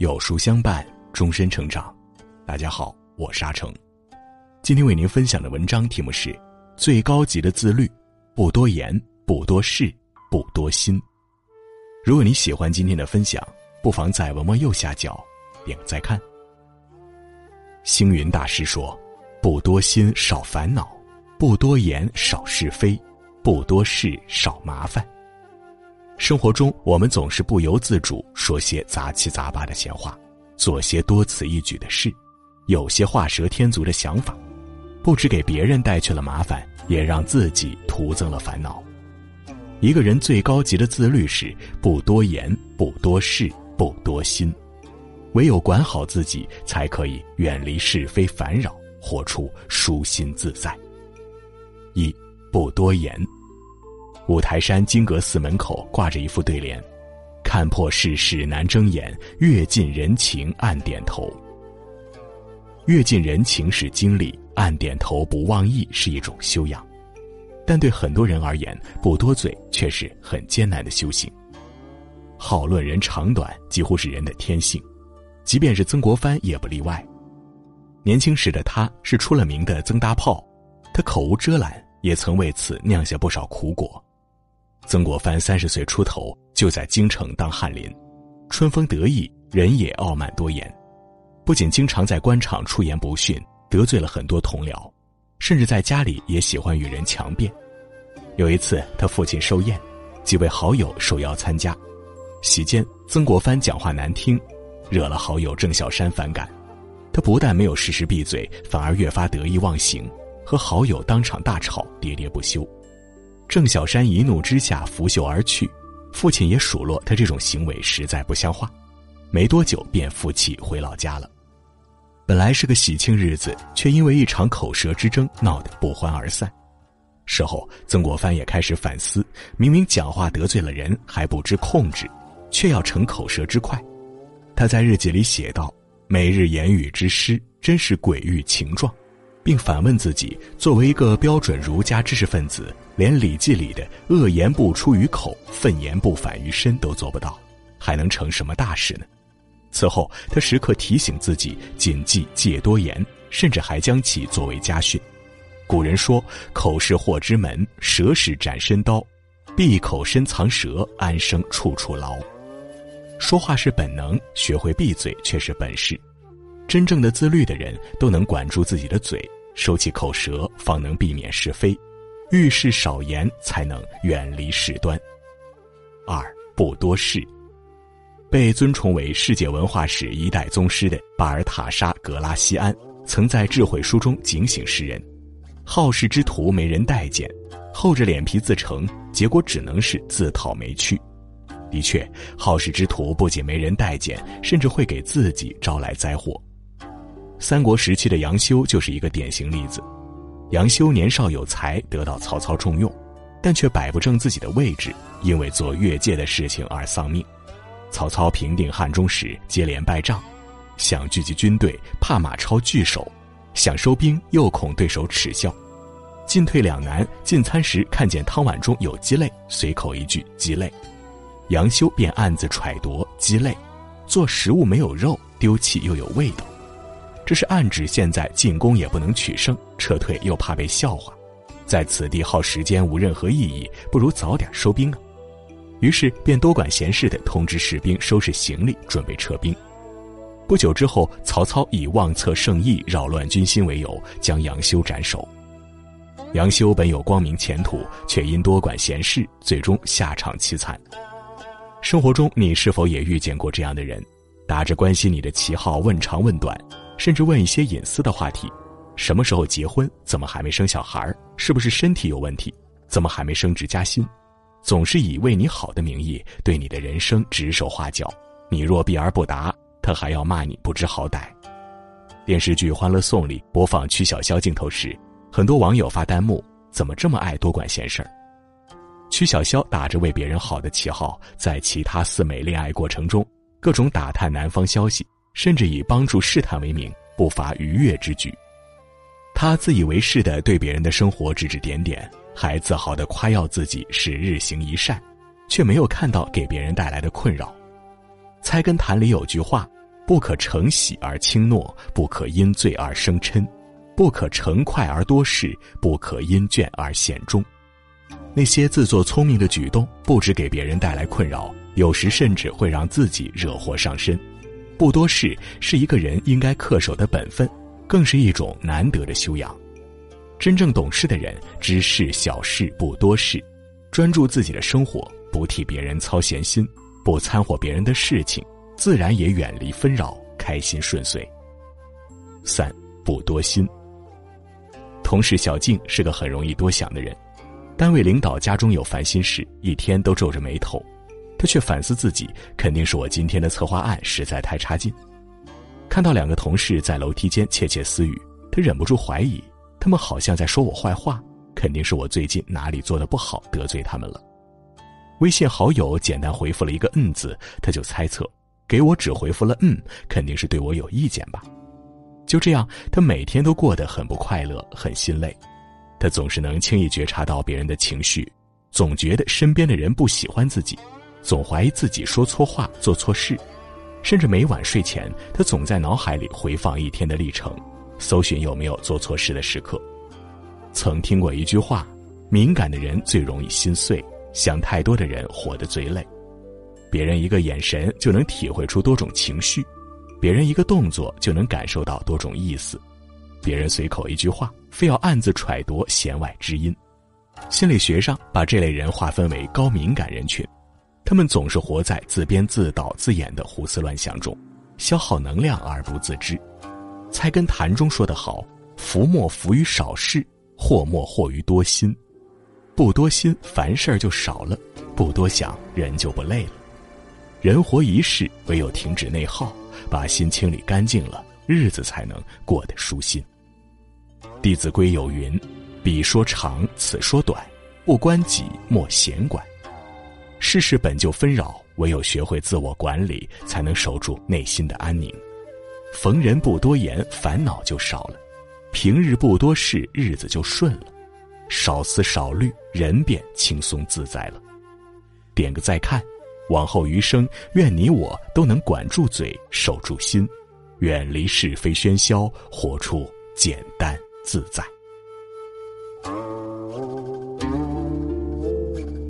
有书相伴，终身成长。大家好，我是阿成。今天为您分享的文章题目是：最高级的自律，不多言，不多事，不多心。如果你喜欢今天的分享，不妨在文末右下角点个再看。星云大师说：“不多心，少烦恼；不多言，少是非；不多事，少麻烦。”生活中，我们总是不由自主说些杂七杂八的闲话，做些多此一举的事，有些画蛇添足的想法，不止给别人带去了麻烦，也让自己徒增了烦恼。一个人最高级的自律是不多言、不多事、不多心，唯有管好自己，才可以远离是非烦扰，活出舒心自在。一不多言。五台山金阁寺门口挂着一副对联：“看破世事难睁眼，阅尽人情暗点头。”阅尽人情是经历，暗点头不忘义是一种修养。但对很多人而言，不多嘴却是很艰难的修行。好论人长短几乎是人的天性，即便是曾国藩也不例外。年轻时的他是出了名的曾大炮，他口无遮拦，也曾为此酿下不少苦果。曾国藩三十岁出头就在京城当翰林，春风得意，人也傲慢多言，不仅经常在官场出言不逊，得罪了很多同僚，甚至在家里也喜欢与人强辩。有一次，他父亲寿宴，几位好友受邀参加，席间曾国藩讲话难听，惹了好友郑小山反感，他不但没有适时闭嘴，反而越发得意忘形，和好友当场大吵，喋喋不休。郑小山一怒之下拂袖而去，父亲也数落他这种行为实在不像话，没多久便负气回老家了。本来是个喜庆日子，却因为一场口舌之争闹得不欢而散。事后，曾国藩也开始反思：明明讲话得罪了人，还不知控制，却要逞口舌之快。他在日记里写道：“每日言语之失，真是鬼域情状。”并反问自己：作为一个标准儒家知识分子，连《礼记》里的“恶言不出于口，愤言不反于身”都做不到，还能成什么大事呢？此后，他时刻提醒自己谨记戒多言，甚至还将其作为家训。古人说：“口是祸之门，舌是斩身刀，闭口深藏舌，安生处处牢。”说话是本能，学会闭嘴却是本事。真正的自律的人都能管住自己的嘴，收起口舌，方能避免是非；遇事少言，才能远离事端。二不多事。被尊崇为世界文化史一代宗师的巴尔塔沙·格拉西安，曾在智慧书中警醒世人：好事之徒没人待见，厚着脸皮自成，结果只能是自讨没趣。的确，好事之徒不仅没人待见，甚至会给自己招来灾祸。三国时期的杨修就是一个典型例子。杨修年少有才，得到曹操重用，但却摆不正自己的位置，因为做越界的事情而丧命。曹操平定汉中时，接连败仗，想聚集军队，怕马超拒守；想收兵，又恐对手耻笑。进退两难，进餐时看见汤碗中有鸡肋，随口一句“鸡肋”，杨修便暗自揣度“鸡肋”，做食物没有肉，丢弃又有味道。这是暗指现在进攻也不能取胜，撤退又怕被笑话，在此地耗时间无任何意义，不如早点收兵啊！于是便多管闲事的通知士兵收拾行李，准备撤兵。不久之后，曹操以妄测圣意、扰乱军心为由，将杨修斩首。杨修本有光明前途，却因多管闲事，最终下场凄惨。生活中，你是否也遇见过这样的人，打着关心你的旗号，问长问短？甚至问一些隐私的话题，什么时候结婚？怎么还没生小孩？是不是身体有问题？怎么还没升职加薪？总是以为你好的名义对你的人生指手画脚。你若避而不答，他还要骂你不知好歹。电视剧《欢乐颂》里播放曲筱绡镜头时，很多网友发弹幕：“怎么这么爱多管闲事儿？”曲筱绡打着为别人好的旗号，在其他四美恋爱过程中，各种打探男方消息。甚至以帮助试探为名，不乏逾越之举。他自以为是的对别人的生活指指点点，还自豪的夸耀自己是日行一善，却没有看到给别人带来的困扰。《菜根谭》里有句话：“不可乘喜而轻诺，不可因醉而生嗔，不可乘快而多事，不可因倦而显忠。那些自作聪明的举动，不止给别人带来困扰，有时甚至会让自己惹祸上身。不多事是一个人应该恪守的本分，更是一种难得的修养。真正懂事的人，知事小事不多事，专注自己的生活，不替别人操闲心，不掺和别人的事情，自然也远离纷扰，开心顺遂。三不多心。同事小静是个很容易多想的人。单位领导家中有烦心事，一天都皱着眉头，他却反思自己，肯定是我今天的策划案实在太差劲。看到两个同事在楼梯间窃窃私语，他忍不住怀疑，他们好像在说我坏话，肯定是我最近哪里做的不好得罪他们了。微信好友简单回复了一个“嗯”字，他就猜测，给我只回复了“嗯”，肯定是对我有意见吧。就这样，他每天都过得很不快乐，很心累。他总是能轻易觉察到别人的情绪，总觉得身边的人不喜欢自己，总怀疑自己说错话、做错事，甚至每晚睡前，他总在脑海里回放一天的历程，搜寻有没有做错事的时刻。曾听过一句话：敏感的人最容易心碎，想太多的人活得最累。别人一个眼神就能体会出多种情绪，别人一个动作就能感受到多种意思。别人随口一句话，非要暗自揣度弦外之音。心理学上把这类人划分为高敏感人群，他们总是活在自编自导自演的胡思乱想中，消耗能量而不自知。菜根谭中说得好：“福莫福于少事，祸莫祸于多心。不多心，凡事就少了；不多想，人就不累了。人活一世，唯有停止内耗，把心清理干净了。”日子才能过得舒心。《弟子规》有云：“彼说长，此说短，不关己，莫闲管。”世事本就纷扰，唯有学会自我管理，才能守住内心的安宁。逢人不多言，烦恼就少了；平日不多事，日子就顺了。少思少虑，人便轻松自在了。点个再看，往后余生，愿你我都能管住嘴，守住心。远离是非喧嚣，活出简单自在。